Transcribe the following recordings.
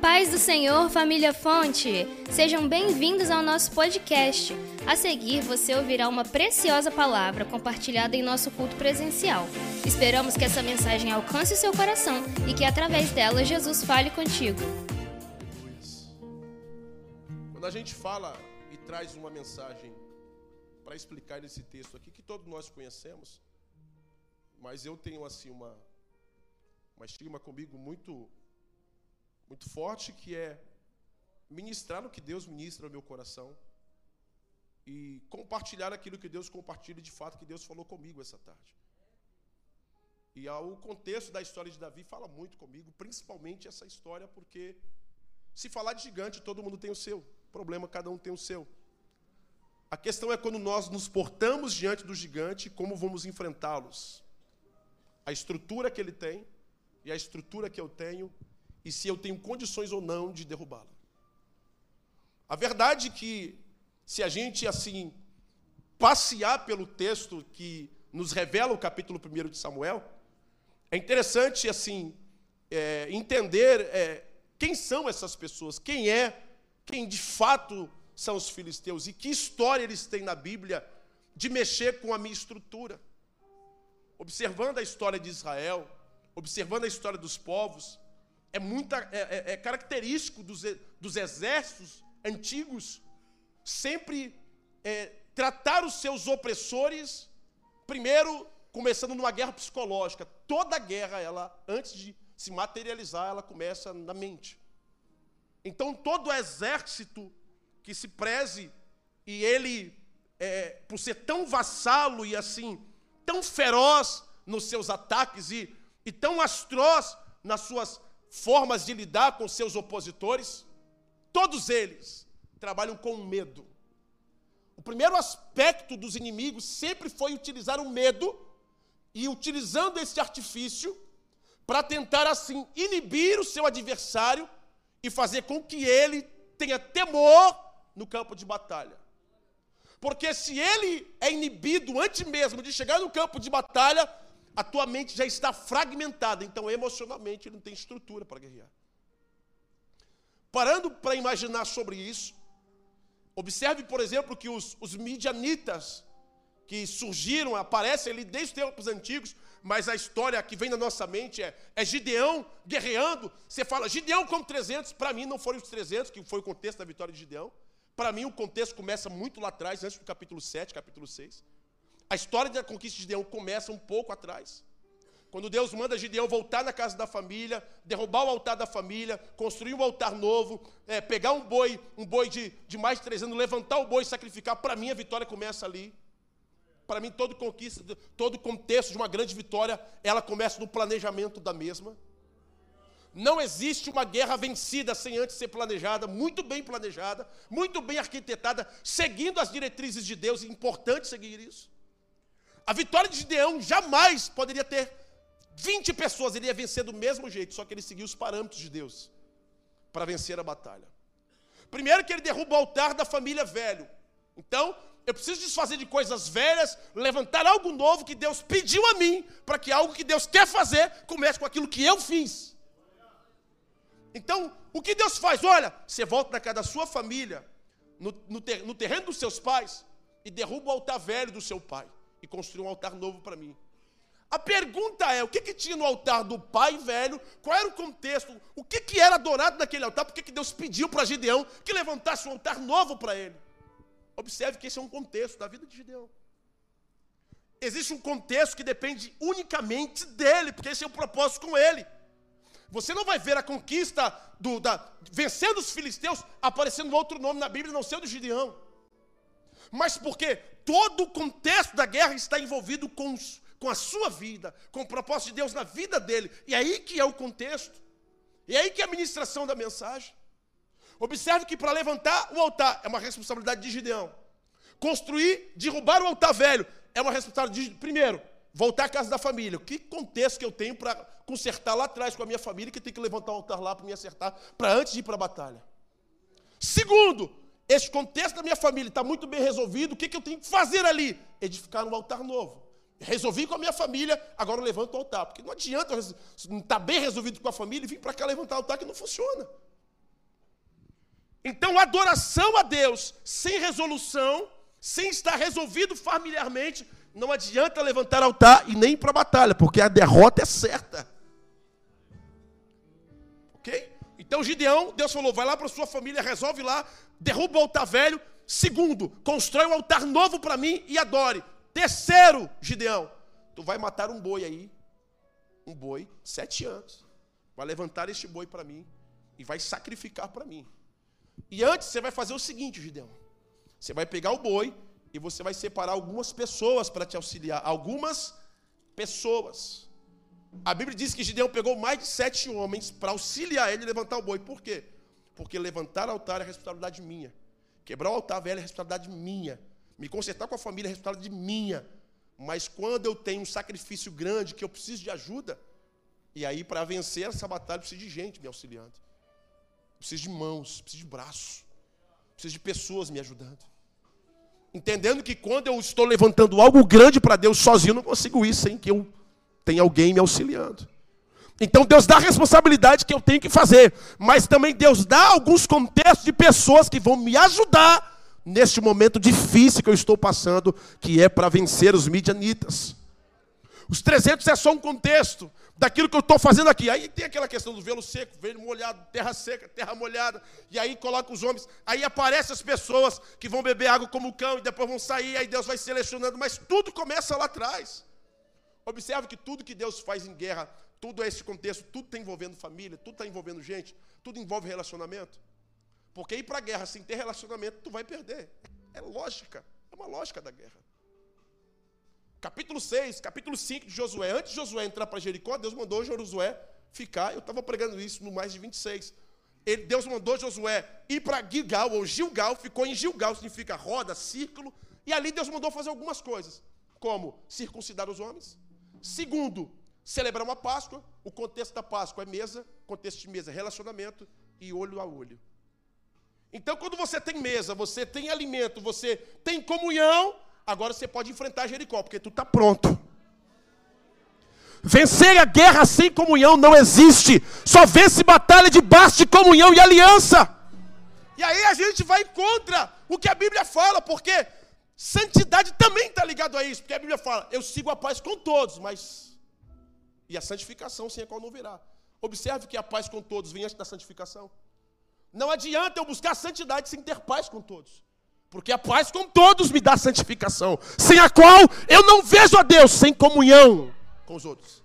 paz do Senhor, família Fonte! Sejam bem-vindos ao nosso podcast. A seguir, você ouvirá uma preciosa palavra compartilhada em nosso culto presencial. Esperamos que essa mensagem alcance o seu coração e que, através dela, Jesus fale contigo. Quando a gente fala e traz uma mensagem para explicar esse texto aqui, que todos nós conhecemos, mas eu tenho assim uma, uma estigma comigo muito muito forte que é ministrar o que Deus ministra no meu coração e compartilhar aquilo que Deus compartilha de fato que Deus falou comigo essa tarde. E o contexto da história de Davi fala muito comigo, principalmente essa história, porque se falar de gigante, todo mundo tem o seu. Problema, cada um tem o seu. A questão é quando nós nos portamos diante do gigante, como vamos enfrentá-los. A estrutura que ele tem e a estrutura que eu tenho e se eu tenho condições ou não de derrubá-la. A verdade é que, se a gente assim passear pelo texto que nos revela o capítulo 1 de Samuel, é interessante assim é, entender é, quem são essas pessoas, quem é, quem de fato são os filisteus e que história eles têm na Bíblia de mexer com a minha estrutura. Observando a história de Israel, observando a história dos povos, é, muita, é, é, é característico dos, dos exércitos antigos sempre é, tratar os seus opressores, primeiro começando numa guerra psicológica. Toda guerra, ela antes de se materializar, ela começa na mente. Então todo exército que se preze e ele, é, por ser tão vassalo e assim tão feroz nos seus ataques e, e tão astroz nas suas formas de lidar com seus opositores, todos eles trabalham com medo. O primeiro aspecto dos inimigos sempre foi utilizar o medo e utilizando esse artifício para tentar assim inibir o seu adversário e fazer com que ele tenha temor no campo de batalha. Porque se ele é inibido antes mesmo de chegar no campo de batalha, a tua mente já está fragmentada, então emocionalmente não tem estrutura para guerrear. Parando para imaginar sobre isso, observe, por exemplo, que os, os midianitas que surgiram, aparecem ali desde os tempos antigos, mas a história que vem na nossa mente é, é Gideão guerreando. Você fala, Gideão com 300, para mim não foram os 300, que foi o contexto da vitória de Gideão. Para mim o contexto começa muito lá atrás, antes do capítulo 7, capítulo 6. A história da conquista de Gideão começa um pouco atrás. Quando Deus manda Gideão voltar na casa da família, derrubar o altar da família, construir um altar novo, é, pegar um boi, um boi de, de mais de três anos, levantar o boi e sacrificar, para mim a vitória começa ali. Para mim, todo conquista, todo contexto de uma grande vitória, ela começa no planejamento da mesma. Não existe uma guerra vencida sem antes ser planejada, muito bem planejada, muito bem arquitetada, seguindo as diretrizes de Deus, é importante seguir isso. A vitória de Gideão jamais poderia ter 20 pessoas, ele ia vencer do mesmo jeito, só que ele seguiu os parâmetros de Deus para vencer a batalha. Primeiro que ele derruba o altar da família velho. Então, eu preciso desfazer de coisas velhas, levantar algo novo que Deus pediu a mim, para que algo que Deus quer fazer comece com aquilo que eu fiz. Então, o que Deus faz? Olha, você volta na casa da sua família, no, no, ter, no terreno dos seus pais, e derruba o altar velho do seu pai e construiu um altar novo para mim. A pergunta é: o que, que tinha no altar do pai velho? Qual era o contexto? O que, que era adorado naquele altar? Por que, que Deus pediu para Gideão que levantasse um altar novo para ele? Observe que esse é um contexto da vida de Gideão. Existe um contexto que depende unicamente dele, porque esse é o propósito com ele. Você não vai ver a conquista do, da, vencendo os filisteus aparecendo outro nome na Bíblia, não ser o de Gideão. Mas porque todo o contexto da guerra está envolvido com, com a sua vida, com o propósito de Deus na vida dele. E aí que é o contexto. E aí que é a ministração da mensagem. Observe que para levantar o altar é uma responsabilidade de Gideão. Construir, derrubar o altar velho é uma responsabilidade de, primeiro, voltar à casa da família. Que contexto que eu tenho para consertar lá atrás com a minha família que tem que levantar o altar lá para me acertar, para antes de ir para a batalha. Segundo, esse contexto da minha família está muito bem resolvido, o que, que eu tenho que fazer ali? Edificar um altar novo. Resolvi com a minha família, agora eu levanto o altar. Porque não adianta não estar tá bem resolvido com a família e vir para cá levantar o altar que não funciona. Então, adoração a Deus sem resolução, sem estar resolvido familiarmente, não adianta levantar altar e nem ir para a batalha, porque a derrota é certa. Ok? Então, Gideão, Deus falou: vai lá para sua família, resolve lá, derruba o altar velho. Segundo, constrói um altar novo para mim e adore. Terceiro, Gideão, tu vai matar um boi aí, um boi, sete anos. Vai levantar este boi para mim e vai sacrificar para mim. E antes você vai fazer o seguinte, Gideão. Você vai pegar o boi e você vai separar algumas pessoas para te auxiliar. Algumas pessoas. A Bíblia diz que Gideão pegou mais de sete homens para auxiliar ele a levantar o boi. Por quê? Porque levantar o altar é responsabilidade minha. Quebrar o altar velho é responsabilidade minha. Me consertar com a família é responsabilidade minha. Mas quando eu tenho um sacrifício grande que eu preciso de ajuda, e aí para vencer essa batalha eu preciso de gente me auxiliando. Preciso de mãos, preciso de braços, preciso de pessoas me ajudando. Entendendo que quando eu estou levantando algo grande para Deus sozinho, eu não consigo ir sem que eu tenha alguém me auxiliando. Então Deus dá a responsabilidade que eu tenho que fazer, mas também Deus dá alguns contextos de pessoas que vão me ajudar neste momento difícil que eu estou passando, que é para vencer os midianitas. Os 300 é só um contexto, daquilo que eu estou fazendo aqui. Aí tem aquela questão do velo seco, velo molhado, terra seca, terra molhada. E aí coloca os homens. Aí aparecem as pessoas que vão beber água como cão e depois vão sair. Aí Deus vai selecionando. Mas tudo começa lá atrás. Observe que tudo que Deus faz em guerra, tudo é esse contexto, tudo está envolvendo família, tudo está envolvendo gente, tudo envolve relacionamento. Porque ir para a guerra sem ter relacionamento, tu vai perder. É lógica, é uma lógica da guerra. Capítulo 6, capítulo 5 de Josué. Antes de Josué entrar para Jericó, Deus mandou Josué ficar. Eu estava pregando isso no mais de 26. Ele, Deus mandou Josué ir para Gilgal, ou Gilgal, ficou em Gilgal, significa roda, círculo. E ali Deus mandou fazer algumas coisas, como circuncidar os homens. Segundo, celebrar uma Páscoa. O contexto da Páscoa é mesa, contexto de mesa é relacionamento e olho a olho. Então, quando você tem mesa, você tem alimento, você tem comunhão, Agora você pode enfrentar Jericó, porque tu está pronto. Vencer a guerra sem comunhão não existe. Só vence batalha debaixo de comunhão e aliança. E aí a gente vai contra o que a Bíblia fala, porque santidade também está ligado a isso. Porque a Bíblia fala, eu sigo a paz com todos, mas. E a santificação sem a qual não virá. Observe que a paz com todos vem antes da santificação. Não adianta eu buscar santidade sem ter paz com todos. Porque a paz com todos me dá santificação, sem a qual eu não vejo a Deus, sem comunhão com os outros.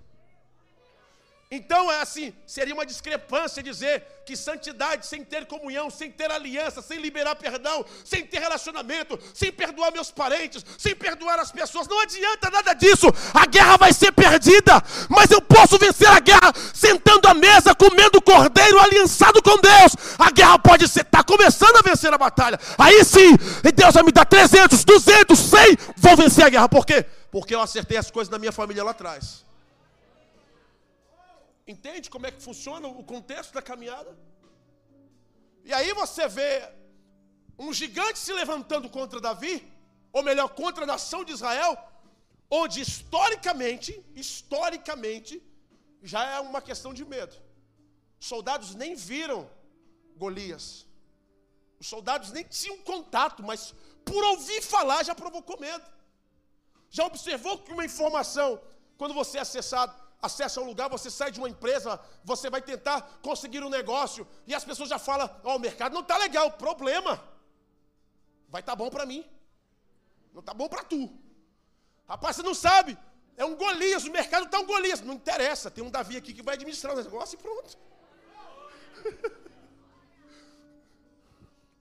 Então é assim, seria uma discrepância dizer que santidade sem ter comunhão, sem ter aliança, sem liberar perdão, sem ter relacionamento, sem perdoar meus parentes, sem perdoar as pessoas, não adianta nada disso. A guerra vai ser perdida, mas eu posso vencer a guerra sentando à mesa, comendo cordeiro, aliançado com Deus. A guerra pode ser, está começando a vencer a batalha. Aí sim, Deus vai me dar 300, 200, 100, vou vencer a guerra. Por quê? Porque eu acertei as coisas na minha família lá atrás. Entende como é que funciona o contexto da caminhada? E aí você vê um gigante se levantando contra Davi, ou melhor, contra a nação de Israel, onde historicamente, historicamente, já é uma questão de medo. Os soldados nem viram Golias. Os soldados nem tinham contato, mas por ouvir falar já provocou medo. Já observou que uma informação, quando você é acessado, acessa um lugar, você sai de uma empresa, você vai tentar conseguir um negócio, e as pessoas já falam: Ó, oh, o mercado não está legal, problema. Vai estar tá bom para mim, não está bom para tu. Rapaz, você não sabe, é um Golias, o mercado está um Golias, não interessa, tem um Davi aqui que vai administrar o negócio e pronto.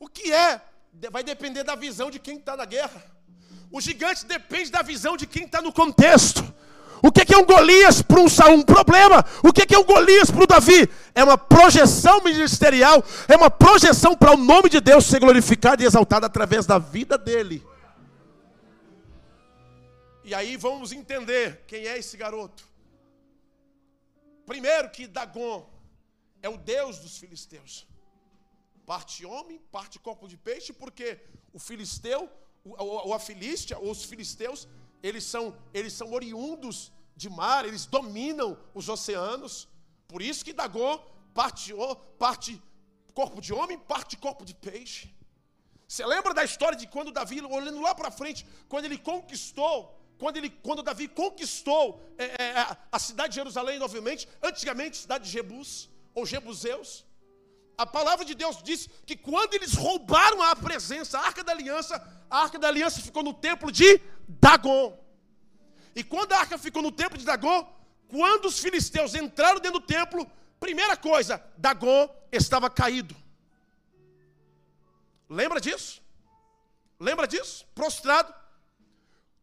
o que é? Vai depender da visão de quem está na guerra. O gigante depende da visão de quem está no contexto. O que é um Golias para um Saul? Um problema. O que é um Golias para o Davi? É uma projeção ministerial, é uma projeção para o nome de Deus ser glorificado e exaltado através da vida dele. E aí vamos entender quem é esse garoto. Primeiro que Dagon é o Deus dos filisteus. Parte homem, parte corpo de peixe, porque o filisteu, ou a filístia, ou os filisteus, eles são, eles são oriundos de mar, eles dominam os oceanos. Por isso que Dagô parte, parte corpo de homem, parte corpo de peixe. Você lembra da história de quando Davi, olhando lá para frente, quando ele conquistou, quando, ele, quando Davi conquistou é, é, a cidade de Jerusalém novamente, antigamente cidade de Jebus, ou Jebuseus, a palavra de Deus diz que quando eles roubaram a presença, a arca da aliança, a arca da aliança ficou no templo de Dagon. E quando a arca ficou no templo de Dagon, quando os filisteus entraram dentro do templo, primeira coisa, Dagon estava caído. Lembra disso? Lembra disso? Prostrado.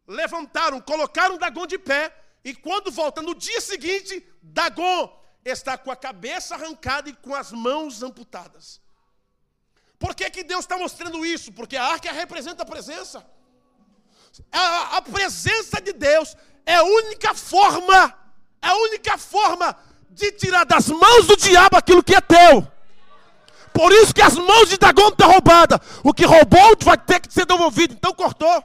Levantaram, colocaram Dagon de pé. E quando volta no dia seguinte, Dagon está com a cabeça arrancada e com as mãos amputadas. Por que, que Deus está mostrando isso? Porque a arca representa a presença. A, a presença de Deus é a única forma, é a única forma de tirar das mãos do diabo aquilo que é teu. Por isso que as mãos de Dagon estão roubadas. O que roubou vai ter que ser devolvido. Então cortou.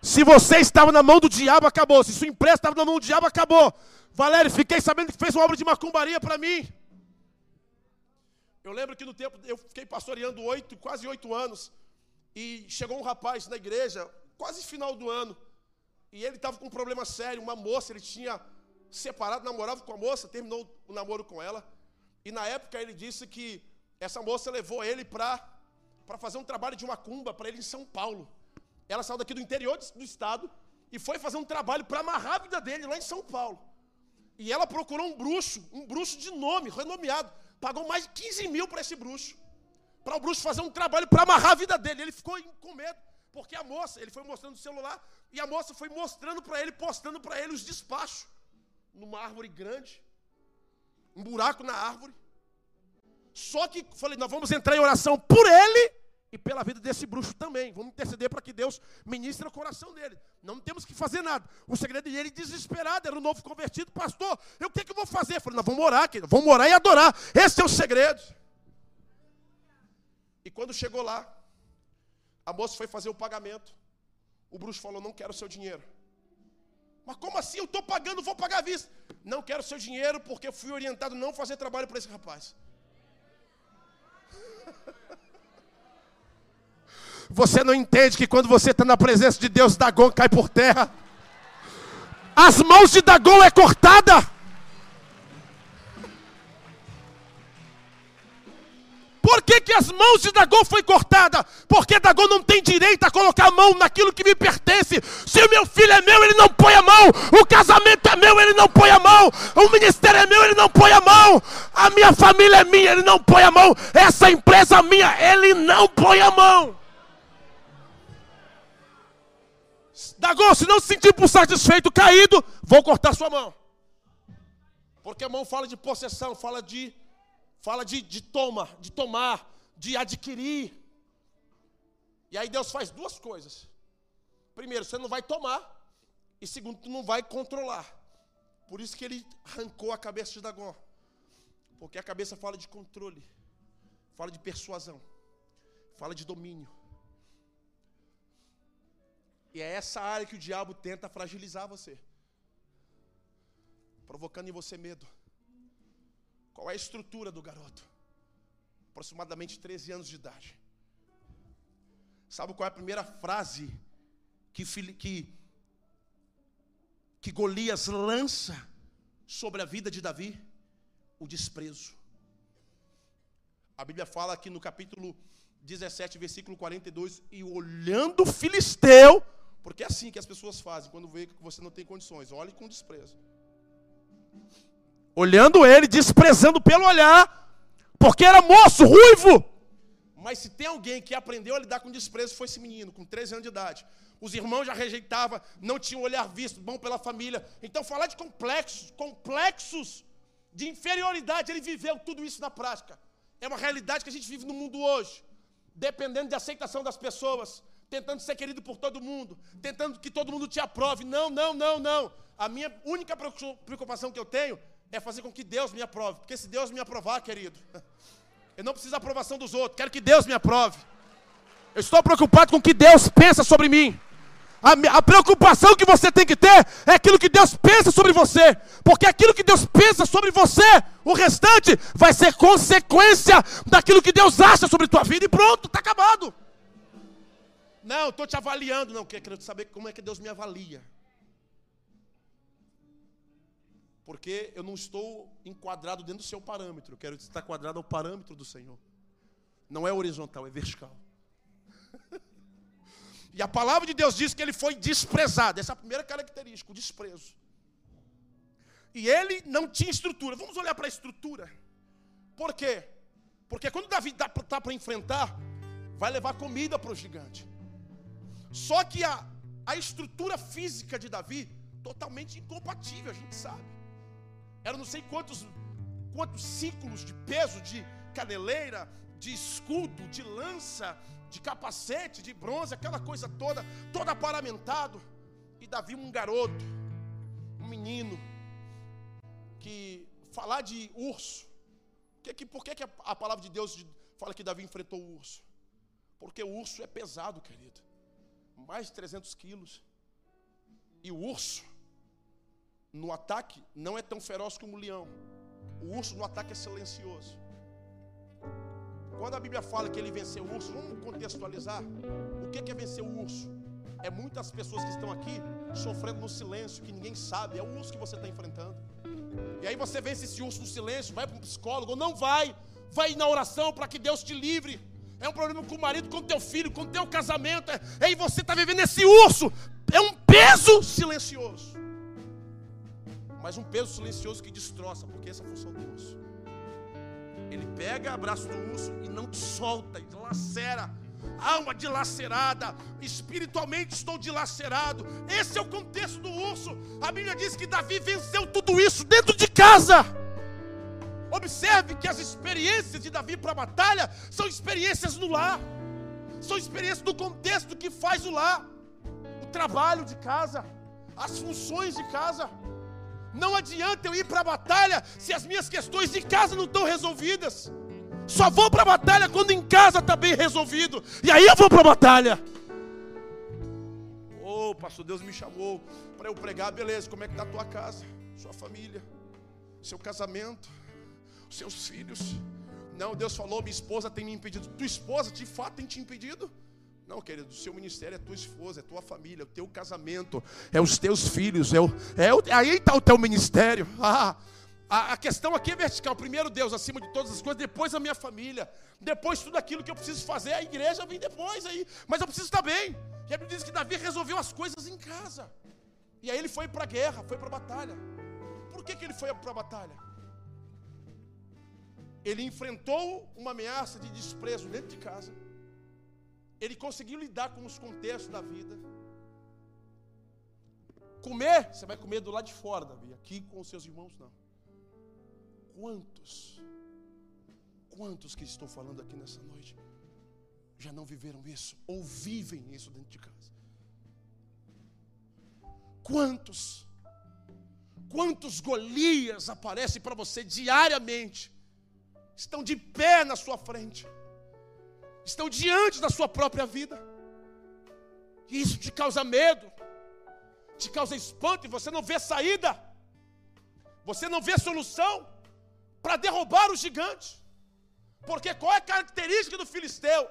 Se você estava na mão do diabo, acabou. Se sua empresa estava na mão do diabo, acabou. Valério, fiquei sabendo que fez uma obra de macumbaria para mim. Eu lembro que no tempo, eu fiquei pastoreando oito, quase oito anos. E chegou um rapaz na igreja, quase final do ano. E ele estava com um problema sério. Uma moça, ele tinha separado, namorava com a moça, terminou o namoro com ela. E na época ele disse que essa moça levou ele para fazer um trabalho de macumba para ele em São Paulo. Ela saiu daqui do interior do estado e foi fazer um trabalho para amarrar a vida dele lá em São Paulo. E ela procurou um bruxo, um bruxo de nome, renomeado. Pagou mais de 15 mil para esse bruxo. Para o bruxo fazer um trabalho para amarrar a vida dele. Ele ficou com medo. Porque a moça, ele foi mostrando o celular, e a moça foi mostrando para ele, postando para ele os despachos. Numa árvore grande um buraco na árvore. Só que falei, nós vamos entrar em oração por ele e pela vida desse bruxo também. Vamos interceder para que Deus ministre o coração dele. Não temos que fazer nada. O segredo dele desesperado, era um novo convertido, pastor. Eu o que, que eu vou fazer? falei, nós vamos orar, querido. vamos orar e adorar. Esse é o segredo. E quando chegou lá, a moça foi fazer o pagamento. O bruxo falou: Não quero o seu dinheiro. Mas como assim? Eu estou pagando, vou pagar à vista. Não quero seu dinheiro porque fui orientado a não fazer trabalho para esse rapaz. Você não entende que quando você está na presença de Deus, Dagon cai por terra. As mãos de Dagon é cortada. Por que, que as mãos de Dagom foi cortada? Porque Dagom não tem direito a colocar a mão naquilo que me pertence. Se o meu filho é meu, ele não põe a mão. O casamento é meu, ele não põe a mão. O ministério é meu, ele não põe a mão. A minha família é minha, ele não põe a mão. Essa empresa é minha, ele não põe a mão. Dagom, se não se sentir por satisfeito, caído, vou cortar sua mão. Porque a mão fala de possessão, fala de Fala de, de toma, de tomar, de adquirir. E aí Deus faz duas coisas. Primeiro, você não vai tomar. E segundo, tu não vai controlar. Por isso que ele arrancou a cabeça de Dagom. Porque a cabeça fala de controle, fala de persuasão, fala de domínio. E é essa área que o diabo tenta fragilizar você, provocando em você medo, qual é a estrutura do garoto? Aproximadamente 13 anos de idade. Sabe qual é a primeira frase que, que, que Golias lança sobre a vida de Davi? O desprezo. A Bíblia fala aqui no capítulo 17, versículo 42, e olhando o filisteu, porque é assim que as pessoas fazem quando vê que você não tem condições, olhe com desprezo olhando ele, desprezando pelo olhar, porque era moço, ruivo. Mas se tem alguém que aprendeu a lidar com desprezo, foi esse menino, com 13 anos de idade. Os irmãos já rejeitavam, não tinham olhar visto, bom pela família. Então, falar de complexos, complexos de inferioridade, ele viveu tudo isso na prática. É uma realidade que a gente vive no mundo hoje, dependendo de aceitação das pessoas, tentando ser querido por todo mundo, tentando que todo mundo te aprove. Não, não, não, não. A minha única preocupação que eu tenho é fazer com que Deus me aprove. Porque se Deus me aprovar, querido, eu não preciso da aprovação dos outros, quero que Deus me aprove. Eu estou preocupado com o que Deus pensa sobre mim. A, a, preocupação que você tem que ter é aquilo que Deus pensa sobre você. Porque aquilo que Deus pensa sobre você, o restante vai ser consequência daquilo que Deus acha sobre tua vida. E pronto, está acabado. Não, estou te avaliando. Não, quero saber como é que Deus me avalia. Porque eu não estou enquadrado dentro do seu parâmetro. Eu quero estar quadrado ao parâmetro do Senhor. Não é horizontal, é vertical. E a palavra de Deus diz que ele foi desprezado. Essa é a primeira característica, o desprezo. E ele não tinha estrutura. Vamos olhar para a estrutura. Por quê? Porque quando Davi está para enfrentar, vai levar comida para o gigante. Só que a, a estrutura física de Davi, totalmente incompatível, a gente sabe. Era não sei quantos, quantos ciclos de peso, de caneleira, de escudo, de lança, de capacete, de bronze, aquela coisa toda, todo aparamentado. E Davi, um garoto, um menino, que falar de urso, que, que, por que, que a, a palavra de Deus fala que Davi enfrentou o urso? Porque o urso é pesado, querido, mais de 300 quilos. E o urso, no ataque, não é tão feroz como o leão. O urso no ataque é silencioso. Quando a Bíblia fala que ele venceu o urso, vamos contextualizar. O que é vencer o urso? É muitas pessoas que estão aqui sofrendo no silêncio, que ninguém sabe. É o urso que você está enfrentando. E aí você vence esse urso no silêncio, vai para um psicólogo, não vai. Vai na oração para que Deus te livre. É um problema com o marido, com o teu filho, com o teu casamento. É, aí você está vivendo esse urso. É um peso silencioso. Mas um peso silencioso que destroça, porque essa é a função do urso. Ele pega, abraço do urso e não te solta, dilacera. Alma dilacerada, espiritualmente estou dilacerado. Esse é o contexto do urso. A Bíblia diz que Davi venceu tudo isso dentro de casa. Observe que as experiências de Davi para a batalha são experiências no lar, são experiências do contexto que faz o lar, o trabalho de casa, as funções de casa. Não adianta eu ir para a batalha se as minhas questões de casa não estão resolvidas. Só vou para a batalha quando em casa está bem resolvido. E aí eu vou para a batalha. Ô, oh, pastor, Deus me chamou para eu pregar. Beleza, como é que está a tua casa? Sua família, seu casamento, seus filhos. Não, Deus falou, minha esposa tem me impedido. Tua esposa de fato tem te impedido? Não, querido, o seu ministério é tua esposa, é tua família, é o teu casamento, é os teus filhos, é o, é o, aí está o teu ministério. Ah, a, a, questão aqui é vertical. Primeiro Deus acima de todas as coisas, depois a minha família, depois tudo aquilo que eu preciso fazer. A igreja vem depois aí, mas eu preciso estar bem. E a Bíblia diz que Davi resolveu as coisas em casa. E aí ele foi para a guerra, foi para a batalha. Por que, que ele foi para a batalha? Ele enfrentou uma ameaça de desprezo dentro de casa ele conseguiu lidar com os contextos da vida. Comer, você vai comer do lado de fora, Davi, aqui com os seus irmãos não. Quantos, quantos que estou falando aqui nessa noite já não viveram isso ou vivem isso dentro de casa? Quantos, quantos Golias aparecem para você diariamente, estão de pé na sua frente? Estão diante da sua própria vida. E isso te causa medo, te causa espanto e você não vê saída, você não vê solução para derrubar o gigante. Porque qual é a característica do filisteu?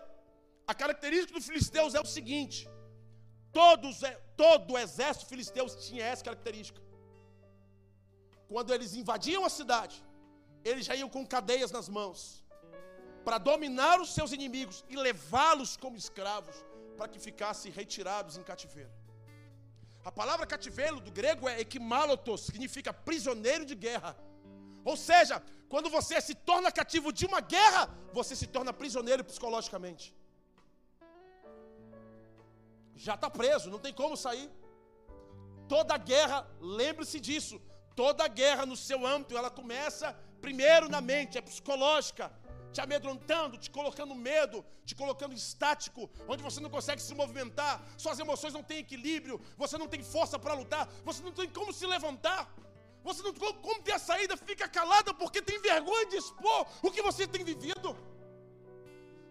A característica do filisteu é o seguinte: todos, todo o exército filisteu tinha essa característica. Quando eles invadiam a cidade, eles já iam com cadeias nas mãos para dominar os seus inimigos e levá-los como escravos, para que ficassem retirados em cativeiro. A palavra cativeiro do grego é ekmalotos, significa prisioneiro de guerra. Ou seja, quando você se torna cativo de uma guerra, você se torna prisioneiro psicologicamente. Já está preso, não tem como sair. Toda guerra, lembre-se disso, toda guerra no seu âmbito, ela começa primeiro na mente, é psicológica te amedrontando, te colocando medo, te colocando estático, onde você não consegue se movimentar, suas emoções não têm equilíbrio, você não tem força para lutar, você não tem como se levantar, você não tem como ter a saída, fica calada porque tem vergonha de expor o que você tem vivido.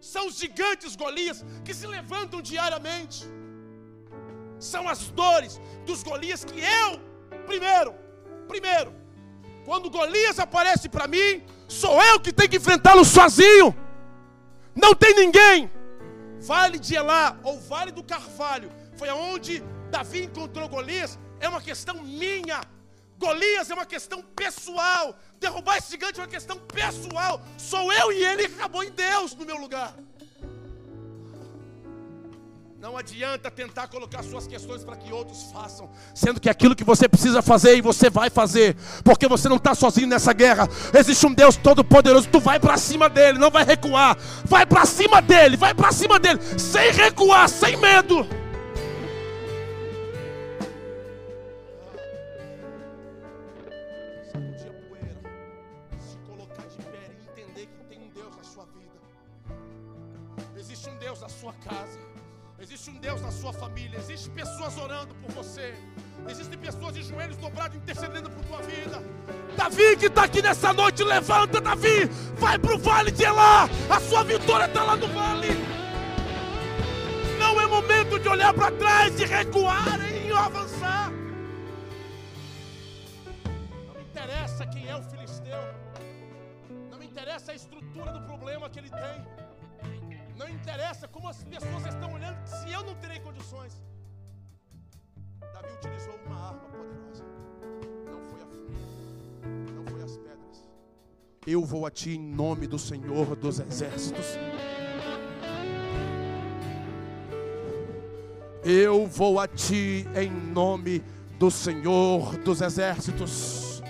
São os gigantes Golias que se levantam diariamente. São as dores dos Golias que eu, primeiro, primeiro, quando Golias aparece para mim, sou eu que tenho que enfrentá-lo sozinho. Não tem ninguém. Vale de Elá ou Vale do Carvalho foi aonde Davi encontrou Golias. É uma questão minha. Golias é uma questão pessoal. Derrubar esse gigante é uma questão pessoal. Sou eu e ele que acabou em Deus no meu lugar. Não adianta tentar colocar suas questões para que outros façam, sendo que aquilo que você precisa fazer e você vai fazer, porque você não está sozinho nessa guerra. Existe um Deus todo-poderoso. Tu vai para cima dele, não vai recuar. Vai para cima dele, vai para cima dele, sem recuar, sem medo. Existe um Deus na sua casa. Existe um Deus na sua família, existem pessoas orando por você, existem pessoas de joelhos dobrados intercedendo por tua vida. Davi que está aqui nessa noite, levanta, Davi, vai para o vale de Elá, a sua vitória está lá no vale. Não é momento de olhar para trás, de recuar e avançar. Não interessa quem é o filisteu, não interessa a estrutura do problema que ele tem. Não interessa como as pessoas estão olhando, se eu não terei condições. Davi utilizou uma arma poderosa. Não foi a fúria, não foi as pedras. Eu vou a ti em nome do Senhor dos Exércitos. Eu vou a ti em nome do Senhor dos Exércitos.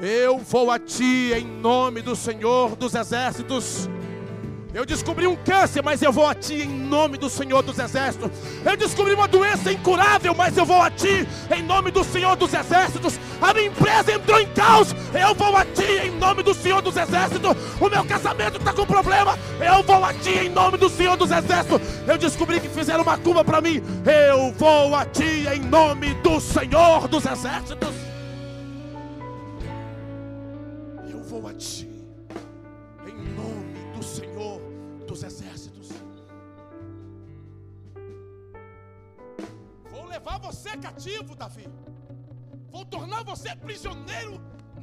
Eu vou a ti em nome do Senhor dos Exércitos. Eu descobri um câncer, mas eu vou a ti em nome do Senhor dos Exércitos. Eu descobri uma doença incurável, mas eu vou a ti em nome do Senhor dos Exércitos. A minha empresa entrou em caos, eu vou a ti em nome do Senhor dos Exércitos. O meu casamento está com problema, eu vou a ti em nome do Senhor dos Exércitos. Eu descobri que fizeram uma curva para mim, eu vou a ti em nome do Senhor dos Exércitos. Eu vou a ti. Você cativo, Davi. Vou tornar você prisioneiro.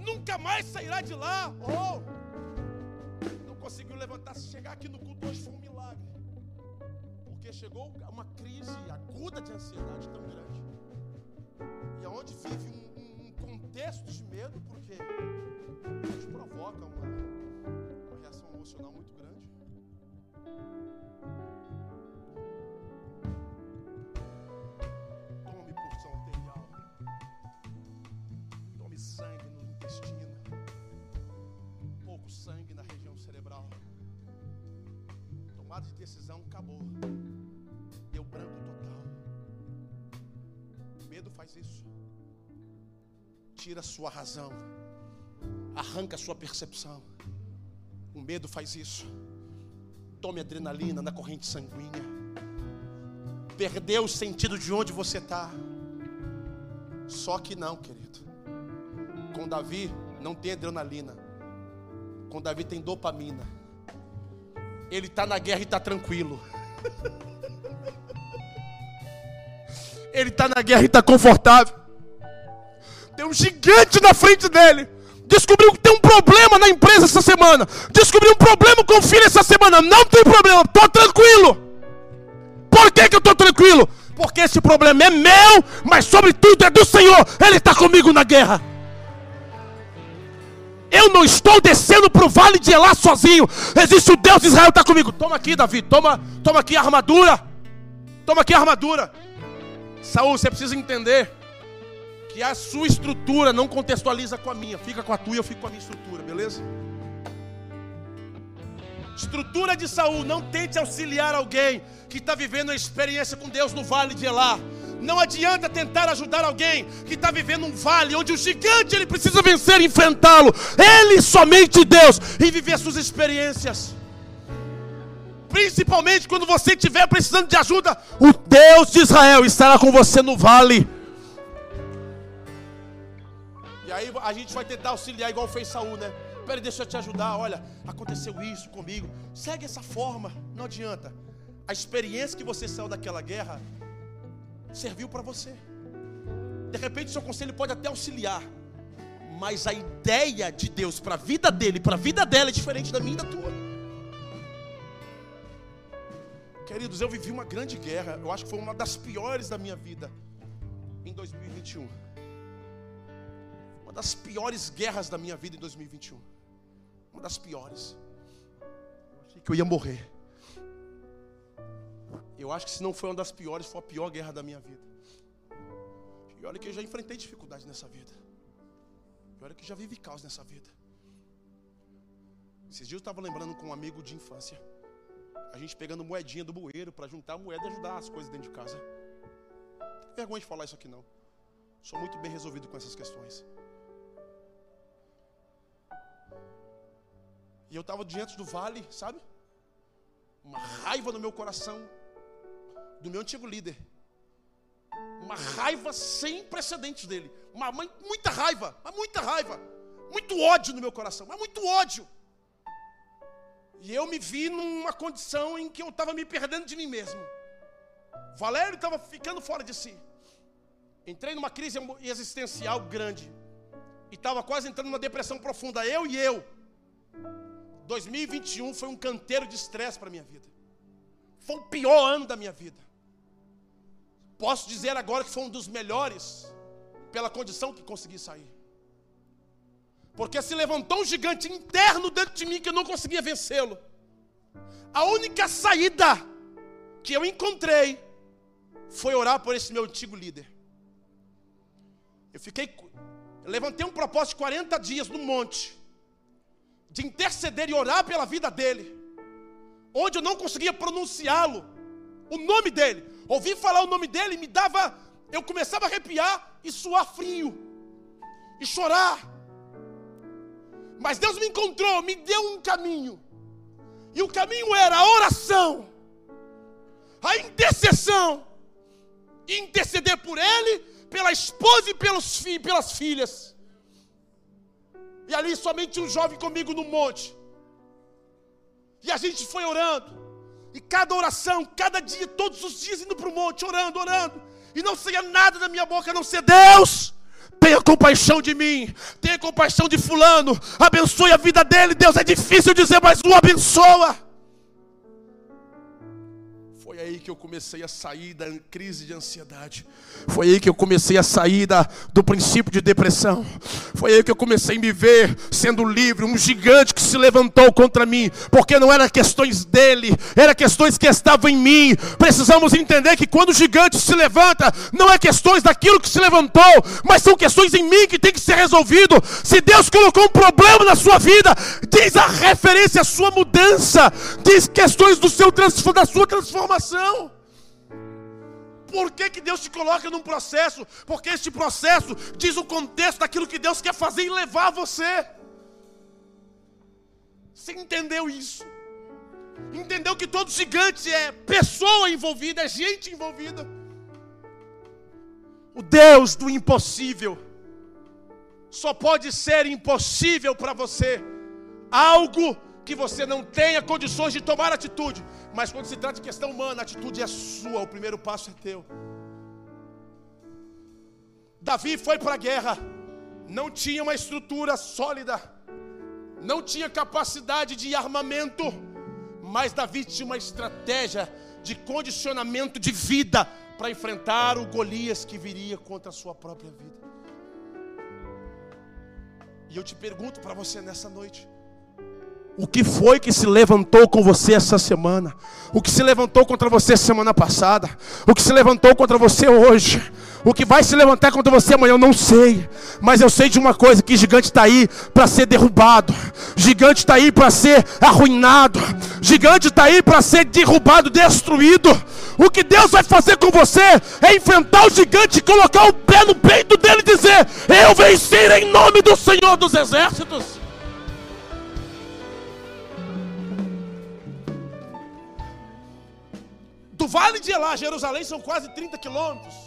Nunca mais sairá de lá. Oh! Não conseguiu levantar. Se chegar aqui no culto hoje foi um milagre. Porque chegou uma crise aguda de ansiedade tão grande. E aonde vive um, um contexto de medo, porque isso provoca uma, uma reação emocional muito grande. Tira a sua razão. Arranca a sua percepção. O medo faz isso. Tome adrenalina na corrente sanguínea. Perdeu o sentido de onde você está. Só que não, querido. Com Davi não tem adrenalina. Com Davi tem dopamina. Ele está na guerra e está tranquilo. Ele está na guerra e está confortável. Um gigante na frente dele descobriu que tem um problema na empresa essa semana, descobriu um problema com o filho essa semana, não tem problema, estou tranquilo. Por que, que eu estou tranquilo? Porque esse problema é meu, mas sobretudo é do Senhor, Ele está comigo na guerra. Eu não estou descendo para o vale de Elá sozinho. Existe o Deus de Israel está comigo. Toma aqui, Davi. Toma, toma aqui a armadura. Toma aqui a armadura. Saúl, você precisa entender que a sua estrutura não contextualiza com a minha. Fica com a tua e eu fico com a minha estrutura, beleza? Estrutura de Saul, não tente auxiliar alguém que está vivendo uma experiência com Deus no vale de Elá. Não adianta tentar ajudar alguém que está vivendo um vale onde o gigante ele precisa vencer e enfrentá-lo. Ele somente Deus e viver suas experiências. Principalmente quando você estiver precisando de ajuda, o Deus de Israel estará com você no vale. E aí a gente vai tentar auxiliar igual fez Saul, né? Peraí, deixa eu te ajudar. Olha, aconteceu isso comigo. Segue essa forma, não adianta. A experiência que você saiu daquela guerra serviu para você. De repente, seu conselho pode até auxiliar, mas a ideia de Deus para a vida dele, para a vida dela é diferente da minha e da tua. Queridos, eu vivi uma grande guerra, eu acho que foi uma das piores da minha vida em 2021. Das piores guerras da minha vida em 2021. Uma das piores. Eu achei que eu ia morrer. Eu acho que se não foi uma das piores, foi a pior guerra da minha vida. E olha que eu já enfrentei dificuldades nessa vida. E olha que eu já vivi caos nessa vida. Esses dias eu estava lembrando com um amigo de infância. A gente pegando moedinha do bueiro para juntar a moeda e ajudar as coisas dentro de casa. Não tem vergonha de falar isso aqui não. Sou muito bem resolvido com essas questões. E eu estava diante do vale, sabe? Uma raiva no meu coração do meu antigo líder. Uma raiva sem precedentes dele. Uma, muita raiva, mas muita raiva. Muito ódio no meu coração, mas muito ódio. E eu me vi numa condição em que eu estava me perdendo de mim mesmo. Valério estava ficando fora de si. Entrei numa crise existencial grande. E estava quase entrando numa depressão profunda. Eu e eu. 2021 foi um canteiro de estresse para minha vida. Foi o pior ano da minha vida. Posso dizer agora que foi um dos melhores, pela condição que consegui sair. Porque se levantou um gigante interno dentro de mim que eu não conseguia vencê-lo. A única saída que eu encontrei foi orar por esse meu antigo líder. Eu fiquei, eu levantei um propósito de 40 dias no monte, de interceder e orar pela vida dele, onde eu não conseguia pronunciá-lo, o nome dele, Ouvir falar o nome dele me dava. Eu começava a arrepiar e suar frio. E chorar. Mas Deus me encontrou, me deu um caminho. E o caminho era a oração, a intercessão, interceder por ele, pela esposa e pelos fi pelas filhas. E ali somente um jovem comigo no monte. E a gente foi orando. E cada oração, cada dia, todos os dias indo para o monte, orando, orando. E não saía nada da minha boca a não ser Deus. Tenha compaixão de mim, tenha compaixão de fulano, abençoe a vida dele. Deus é difícil dizer, mas o abençoa. Foi aí que eu comecei a sair da crise de ansiedade. Foi aí que eu comecei a sair da, do princípio de depressão. Foi aí que eu comecei a me ver sendo livre, um gigante que se levantou contra mim, porque não eram questões dele, eram questões que estavam em mim. Precisamos entender que quando o gigante se levanta, não é questões daquilo que se levantou, mas são questões em mim que tem que ser resolvido. Se Deus colocou um problema na sua vida, diz a referência à sua mudança, diz questões do seu da sua transformação coração. Por que, que Deus te coloca num processo? Porque este processo diz o contexto daquilo que Deus quer fazer e levar você. Você entendeu isso? Entendeu que todo gigante é pessoa envolvida, é gente envolvida. O Deus do impossível só pode ser impossível para você algo que você não tenha condições de tomar atitude. Mas quando se trata de questão humana, a atitude é sua, o primeiro passo é teu. Davi foi para a guerra, não tinha uma estrutura sólida, não tinha capacidade de armamento, mas Davi tinha uma estratégia de condicionamento de vida para enfrentar o Golias que viria contra a sua própria vida. E eu te pergunto para você nessa noite: o que foi que se levantou com você essa semana? O que se levantou contra você semana passada? O que se levantou contra você hoje? O que vai se levantar contra você amanhã eu não sei. Mas eu sei de uma coisa: que gigante está aí para ser derrubado. Gigante está aí para ser arruinado. Gigante está aí para ser derrubado, destruído. O que Deus vai fazer com você é enfrentar o gigante, colocar o pé no peito dele e dizer: Eu venci em nome do Senhor dos Exércitos. Do vale de Elá, Jerusalém, são quase 30 quilômetros.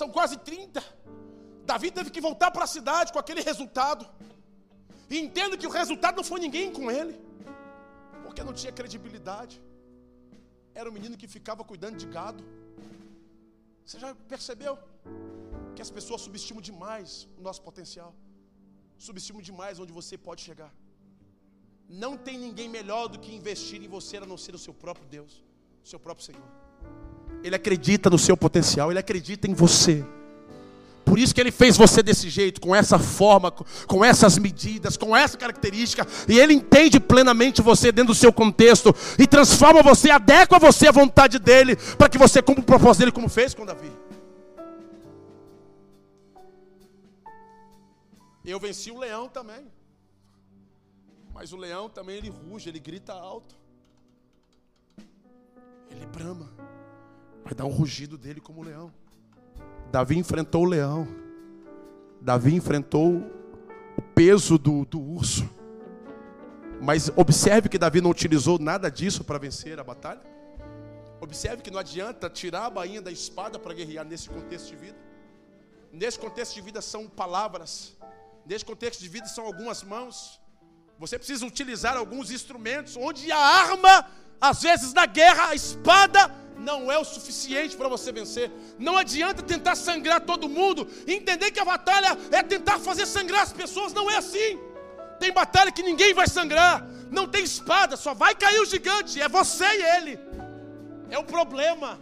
São quase 30. Davi teve que voltar para a cidade com aquele resultado. E entendo que o resultado não foi ninguém com ele, porque não tinha credibilidade. Era um menino que ficava cuidando de gado. Você já percebeu que as pessoas subestimam demais o nosso potencial? Subestimam demais onde você pode chegar. Não tem ninguém melhor do que investir em você a não ser o seu próprio Deus, o seu próprio Senhor. Ele acredita no seu potencial, ele acredita em você. Por isso que ele fez você desse jeito, com essa forma, com essas medidas, com essa característica, e ele entende plenamente você dentro do seu contexto e transforma você, adequa você à vontade dele, para que você cumpra o propósito dele, como fez com Davi. Eu venci o leão também. Mas o leão também ele ruge, ele grita alto. Ele brama. Vai dar um rugido dele como leão. Davi enfrentou o leão. Davi enfrentou o peso do, do urso. Mas observe que Davi não utilizou nada disso para vencer a batalha. Observe que não adianta tirar a bainha da espada para guerrear nesse contexto de vida. Nesse contexto de vida são palavras. Nesse contexto de vida são algumas mãos. Você precisa utilizar alguns instrumentos onde a arma, às vezes na guerra, a espada não é o suficiente para você vencer. Não adianta tentar sangrar todo mundo, entender que a batalha é tentar fazer sangrar as pessoas, não é assim. Tem batalha que ninguém vai sangrar, não tem espada, só vai cair o gigante, é você e ele. É o problema.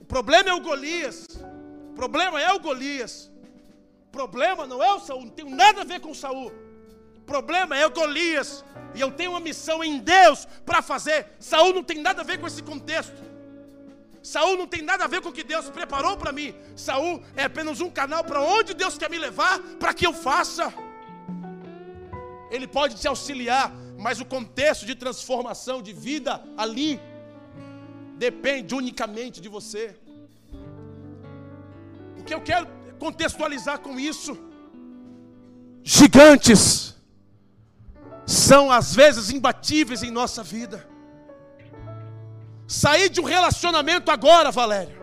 O problema é o Golias. O problema é o Golias. O problema não é o Saul, não tem nada a ver com o Saul. Problema é o Golias. E eu tenho uma missão em Deus para fazer. Saul não tem nada a ver com esse contexto. Saul não tem nada a ver com o que Deus preparou para mim. Saul é apenas um canal para onde Deus quer me levar para que eu faça. Ele pode te auxiliar, mas o contexto de transformação de vida ali depende unicamente de você. O que eu quero contextualizar com isso? Gigantes são às vezes imbatíveis em nossa vida. Saí de um relacionamento agora, Valério.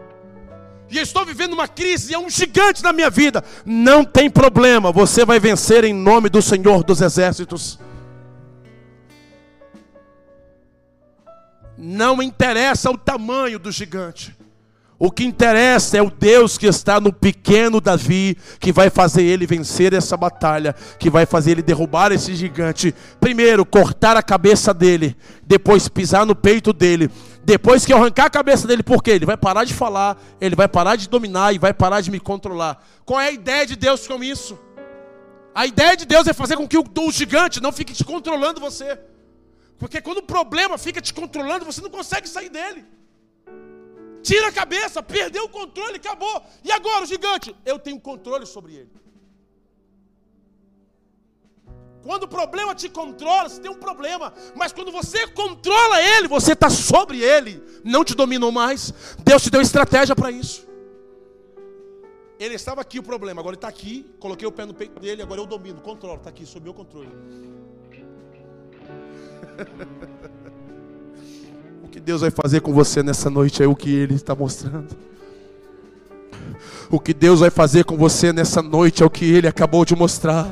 E estou vivendo uma crise, é um gigante na minha vida. Não tem problema, você vai vencer em nome do Senhor dos Exércitos. Não interessa o tamanho do gigante. O que interessa é o Deus que está no pequeno Davi, que vai fazer ele vencer essa batalha, que vai fazer ele derrubar esse gigante. Primeiro, cortar a cabeça dele, depois pisar no peito dele. Depois que eu arrancar a cabeça dele, por quê? Ele vai parar de falar, ele vai parar de dominar e vai parar de me controlar. Qual é a ideia de Deus com isso? A ideia de Deus é fazer com que o, o gigante não fique te controlando você. Porque quando o problema fica te controlando, você não consegue sair dele. Tira a cabeça, perdeu o controle, acabou. E agora o gigante? Eu tenho controle sobre ele. Quando o problema te controla, você tem um problema. Mas quando você controla ele, você está sobre ele. Não te dominou mais. Deus te deu estratégia para isso. Ele estava aqui o problema, agora ele está aqui. Coloquei o pé no peito dele, agora eu domino, controlo. Está aqui, sob meu controle. Que Deus vai fazer com você nessa noite é o que Ele está mostrando. O que Deus vai fazer com você nessa noite é o que Ele acabou de mostrar.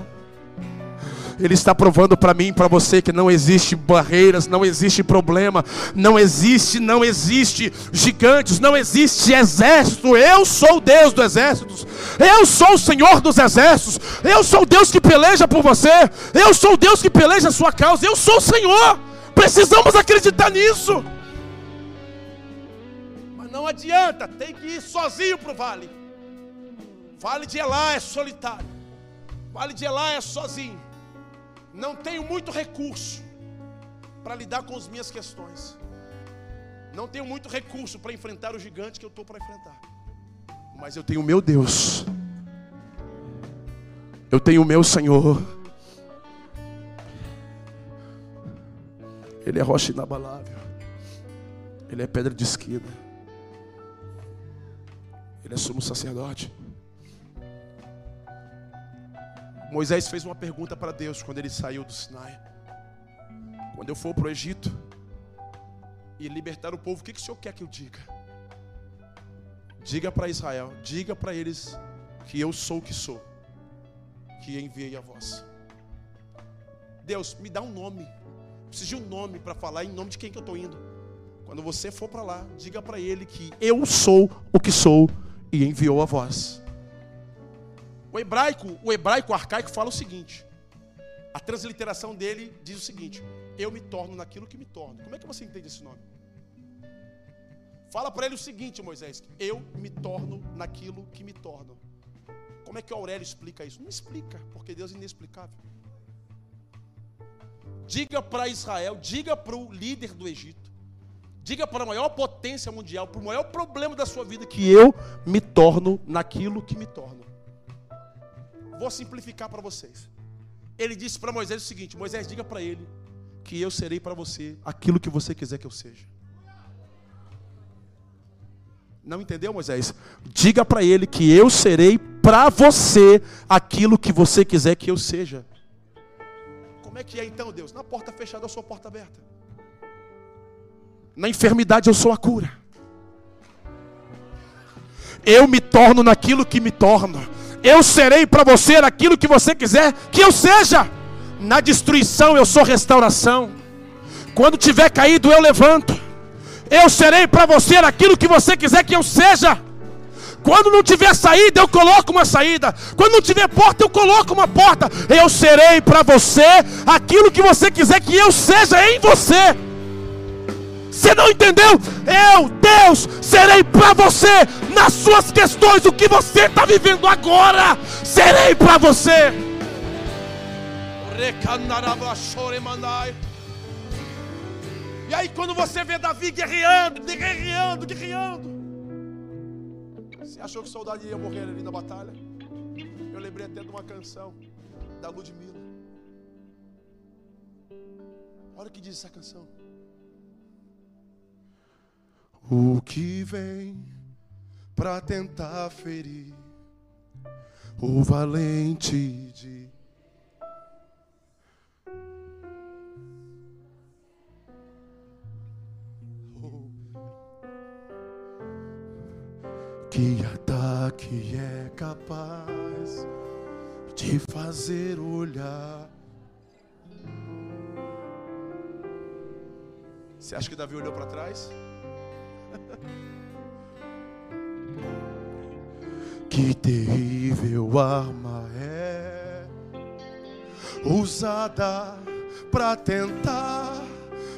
Ele está provando para mim e para você que não existe barreiras, não existe problema, não existe, não existe gigantes, não existe exército. Eu sou o Deus dos exércitos. Eu sou o Senhor dos exércitos. Eu sou o Deus que peleja por você. Eu sou o Deus que peleja a sua causa. Eu sou o Senhor. Precisamos acreditar nisso. Não adianta, tem que ir sozinho para o vale. Vale de Elá é solitário. Vale de Elá é sozinho. Não tenho muito recurso para lidar com as minhas questões. Não tenho muito recurso para enfrentar o gigante que eu estou para enfrentar. Mas eu tenho o meu Deus. Eu tenho o meu Senhor. Ele é rocha inabalável. Ele é pedra de esquina. Ele é sumo sacerdote. Moisés fez uma pergunta para Deus quando ele saiu do Sinai. Quando eu for para o Egito e libertar o povo, o que, que o Senhor quer que eu diga? Diga para Israel, diga para eles que eu sou o que sou, que enviei a voz. Deus, me dá um nome. Preciso de um nome para falar em nome de quem que eu estou indo. Quando você for para lá, diga para ele que eu sou o que sou e enviou a voz. O hebraico, o hebraico arcaico fala o seguinte: a transliteração dele diz o seguinte: Eu me torno naquilo que me torno. Como é que você entende esse nome? Fala para ele o seguinte, Moisés: Eu me torno naquilo que me torno. Como é que o Aurélio explica isso? Não explica, porque Deus é inexplicável. Diga para Israel, diga para o líder do Egito, diga para a maior potência mundial, para o maior problema da sua vida, que eu me torno naquilo que me torno. Vou simplificar para vocês. Ele disse para Moisés o seguinte: Moisés, diga para ele que eu serei para você aquilo que você quiser que eu seja. Não entendeu, Moisés? Diga para ele que eu serei para você aquilo que você quiser que eu seja. Como é que é então, Deus? Na porta fechada eu sou porta aberta. Na enfermidade eu sou a cura. Eu me torno naquilo que me torno. Eu serei para você aquilo que você quiser que eu seja. Na destruição eu sou restauração. Quando tiver caído eu levanto. Eu serei para você aquilo que você quiser que eu seja. Quando não tiver saída, eu coloco uma saída. Quando não tiver porta, eu coloco uma porta. Eu serei para você aquilo que você quiser que eu seja em você. Você não entendeu? Eu, Deus, serei para você nas suas questões, o que você está vivendo agora. Serei para você. E aí, quando você vê Davi guerreando, guerreando, guerreando, você achou que o soldado ia morrer ali na batalha? Eu lembrei até de uma canção da Ludmilla. Olha o que diz essa canção. O que vem para tentar ferir o valente de Que ataque é capaz de fazer olhar. Você acha que Davi olhou para trás? Que terrível arma é usada para tentar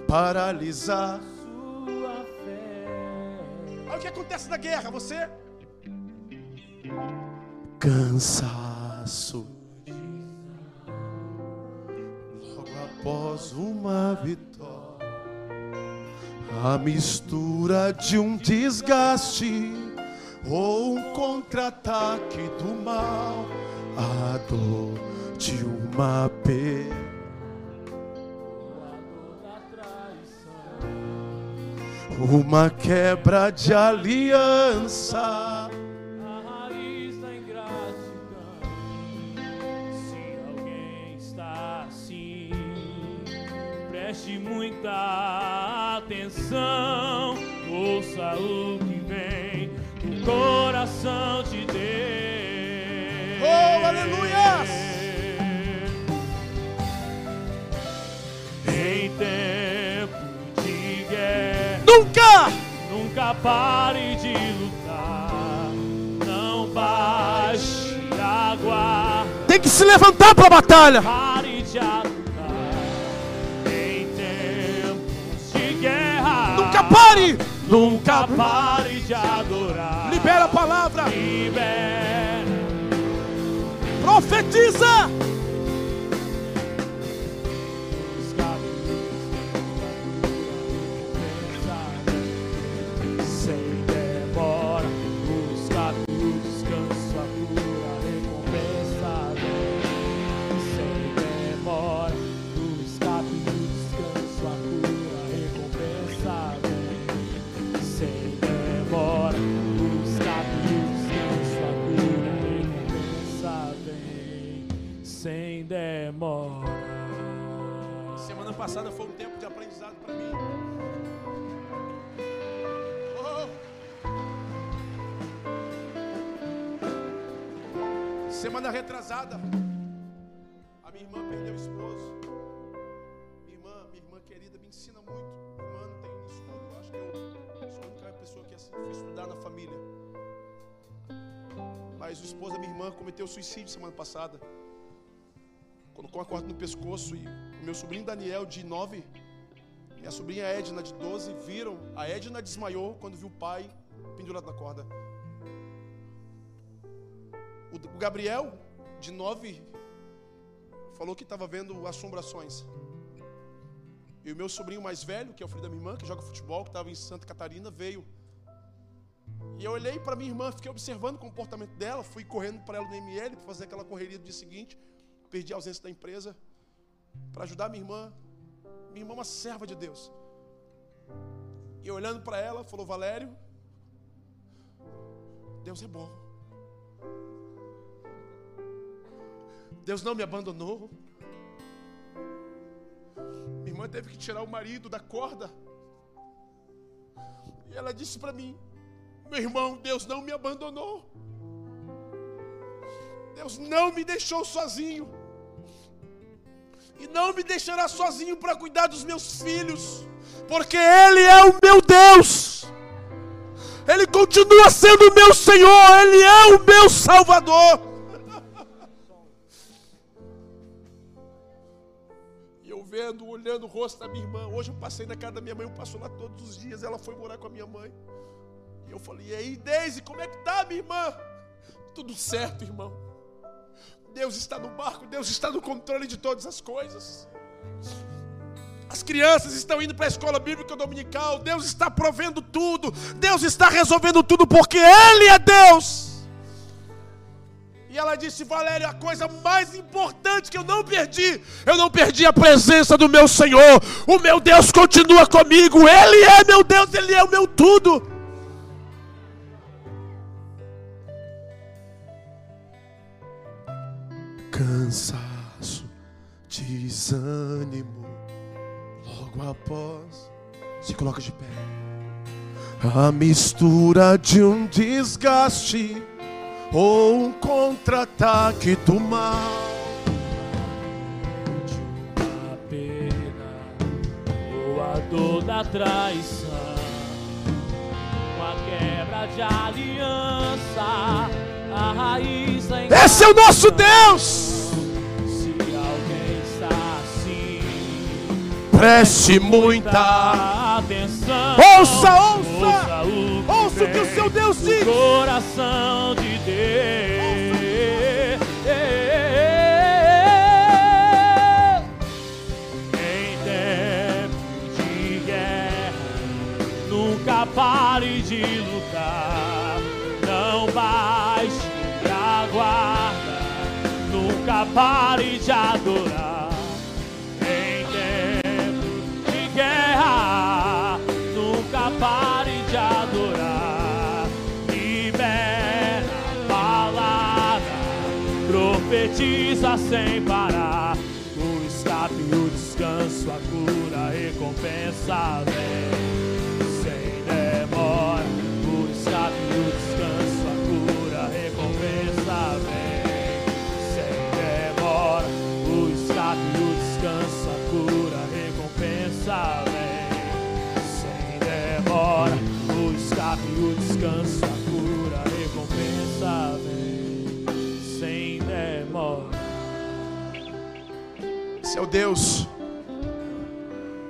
paralisar sua fé. Olha o que acontece na guerra, você cansaço. Logo após uma vitória, a mistura de um desgaste ou um contra-ataque do mal, a dor de uma perda. Uma quebra de aliança pare de lutar. Não baixe a guarda. Tem que se levantar para a batalha. Pare de adorar. Nunca pare! Nunca pare de adorar. Libera a palavra. Libera. Profetiza. Semana passada foi um tempo de aprendizado para mim. Semana retrasada, a minha irmã perdeu o esposo. Minha irmã, minha irmã querida, me ensina muito. Irmã não tem estudo, acho que pessoa que assim, foi estudar na família. Mas o esposo da minha irmã cometeu suicídio semana passada. Colocou uma corda no pescoço e o meu sobrinho Daniel, de 9, minha sobrinha Edna, de 12, viram. A Edna desmaiou quando viu o pai pendurado na corda. O Gabriel, de 9, falou que estava vendo assombrações. E o meu sobrinho mais velho, que é o filho da minha irmã, que joga futebol, que estava em Santa Catarina, veio. E eu olhei para minha irmã, fiquei observando o comportamento dela, fui correndo para ela no ML para fazer aquela correria do dia seguinte. Perdi a ausência da empresa para ajudar minha irmã. Minha irmã é uma serva de Deus. E olhando para ela, falou: Valério, Deus é bom. Deus não me abandonou. Minha irmã teve que tirar o marido da corda. E ela disse para mim: Meu irmão, Deus não me abandonou. Deus não me deixou sozinho. E não me deixará sozinho para cuidar dos meus filhos. Porque Ele é o meu Deus. Ele continua sendo o meu Senhor. Ele é o meu Salvador. E eu vendo, olhando o rosto da minha irmã. Hoje eu passei na casa da minha mãe. Eu passo lá todos os dias. Ela foi morar com a minha mãe. E eu falei: E aí, Deise, como é que tá, minha irmã? Tudo certo, irmão. Deus está no barco, Deus está no controle de todas as coisas. As crianças estão indo para a escola bíblica dominical, Deus está provendo tudo, Deus está resolvendo tudo, porque Ele é Deus. E ela disse: Valério, a coisa mais importante que eu não perdi, eu não perdi a presença do meu Senhor. O meu Deus continua comigo, Ele é meu Deus, Ele é o meu tudo. Cansaço, desânimo, logo após se coloca de pé. A mistura de um desgaste ou um contra-ataque do mal. De uma pena ou a dor da traição, uma quebra de aliança a raiz da Esse é o nosso Deus. Preste muita atenção. Ouça, ouça. Ouça o que o seu Deus diz. coração de Deus. Em tempo de guerra, nunca pare de lutar. Não baixe a guarda, nunca pare de adorar. Profetiza sem parar. O escape, o descanso, a cura, a recompensa vem sem demora. O escape, o descanso, a cura, a recompensa vem sem demora. O escape, o descanso, a cura, a recompensa vem sem demora. O escape, o descanso, Esse é o Deus.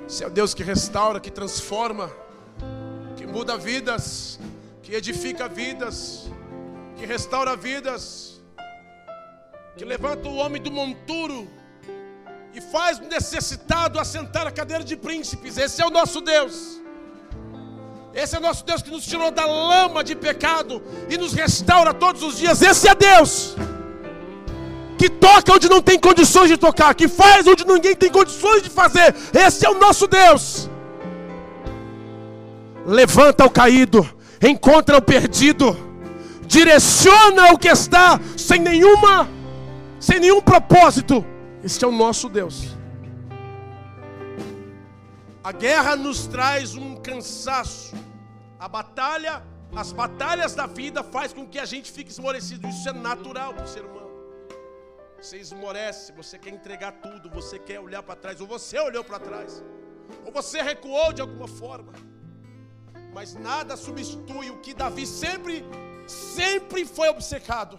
Esse é o Deus que restaura, que transforma, que muda vidas, que edifica vidas, que restaura vidas, que levanta o homem do monturo e faz o necessitado assentar na cadeira de príncipes. Esse é o nosso Deus. Esse é o nosso Deus que nos tirou da lama de pecado e nos restaura todos os dias. Esse é Deus toca onde não tem condições de tocar, que faz onde ninguém tem condições de fazer. Esse é o nosso Deus. Levanta o caído, encontra o perdido, direciona o que está sem nenhuma, sem nenhum propósito. Esse é o nosso Deus. A guerra nos traz um cansaço. A batalha, as batalhas da vida faz com que a gente fique esmorecido. Isso é natural para o ser humano. Você esmorece, você quer entregar tudo, você quer olhar para trás, ou você olhou para trás, ou você recuou de alguma forma. Mas nada substitui o que Davi sempre, sempre foi obcecado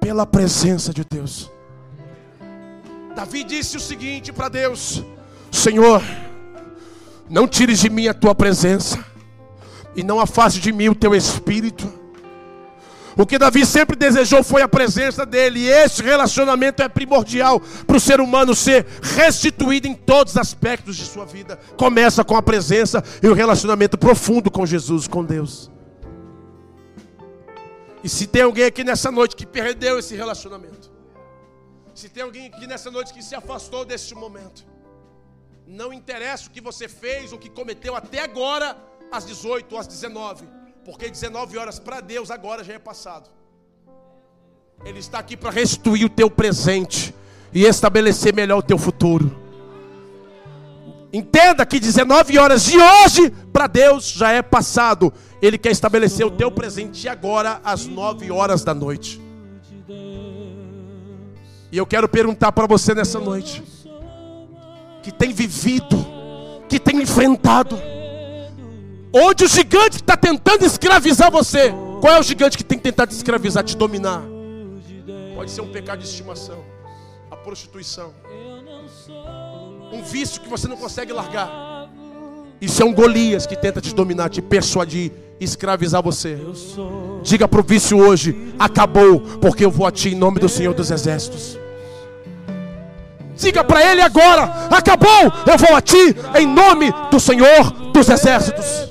pela presença de Deus. Davi disse o seguinte para Deus: Senhor, não tires de mim a tua presença, e não afaste de mim o teu espírito. O que Davi sempre desejou foi a presença dele, e esse relacionamento é primordial para o ser humano ser restituído em todos os aspectos de sua vida. Começa com a presença e o relacionamento profundo com Jesus, com Deus. E se tem alguém aqui nessa noite que perdeu esse relacionamento, se tem alguém aqui nessa noite que se afastou desse momento, não interessa o que você fez, o que cometeu até agora, às 18 ou às 19, porque 19 horas para Deus agora já é passado. Ele está aqui para restituir o teu presente e estabelecer melhor o teu futuro. Entenda que 19 horas de hoje para Deus já é passado. Ele quer estabelecer o teu presente agora às 9 horas da noite. E eu quero perguntar para você nessa noite, que tem vivido, que tem enfrentado, onde o gigante está tentando escravizar você, qual é o gigante que tem tentado te escravizar, te dominar? Pode ser um pecado de estimação, a prostituição, um vício que você não consegue largar. Isso é um Golias que tenta te dominar, te persuadir, escravizar você. Diga para o vício hoje: acabou, porque eu vou a ti em nome do Senhor dos Exércitos. Diga para ele agora: acabou, eu vou a ti em nome do Senhor dos Exércitos.